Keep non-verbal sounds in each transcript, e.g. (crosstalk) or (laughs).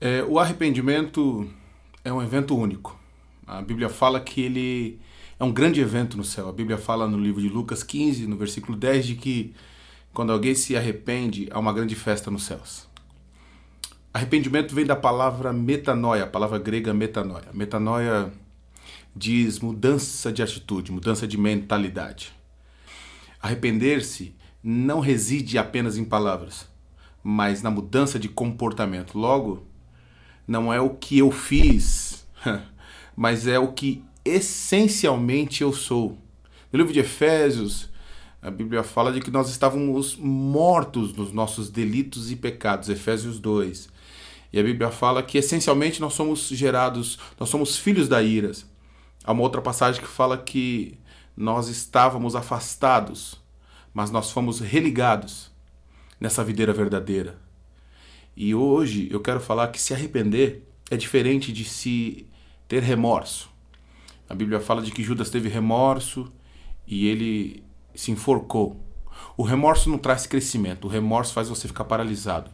É, o arrependimento é um evento único. A Bíblia fala que ele é um grande evento no céu. A Bíblia fala no livro de Lucas 15, no versículo 10, de que quando alguém se arrepende, há uma grande festa nos céus. Arrependimento vem da palavra metanoia, a palavra grega metanoia. Metanoia diz mudança de atitude, mudança de mentalidade. Arrepender-se não reside apenas em palavras, mas na mudança de comportamento. Logo, não é o que eu fiz, (laughs) mas é o que essencialmente eu sou. No livro de Efésios, a Bíblia fala de que nós estávamos mortos nos nossos delitos e pecados, Efésios 2. E a Bíblia fala que essencialmente nós somos gerados, nós somos filhos da ira. Há uma outra passagem que fala que nós estávamos afastados, mas nós fomos religados nessa videira verdadeira. E hoje eu quero falar que se arrepender é diferente de se ter remorso. A Bíblia fala de que Judas teve remorso e ele se enforcou. O remorso não traz crescimento, o remorso faz você ficar paralisado.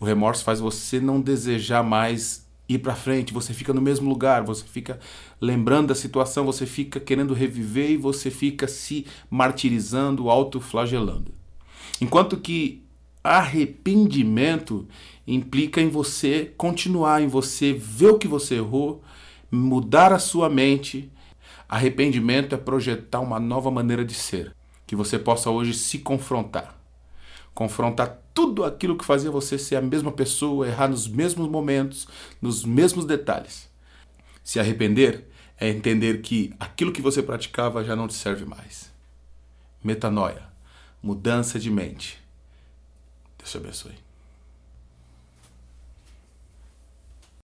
O remorso faz você não desejar mais ir para frente, você fica no mesmo lugar, você fica lembrando da situação, você fica querendo reviver e você fica se martirizando, autoflagelando. Enquanto que arrependimento implica em você continuar, em você ver o que você errou, mudar a sua mente. Arrependimento é projetar uma nova maneira de ser, que você possa hoje se confrontar confrontar tudo aquilo que fazia você ser a mesma pessoa, errar nos mesmos momentos, nos mesmos detalhes. Se arrepender é entender que aquilo que você praticava já não te serve mais. Metanoia, mudança de mente. This.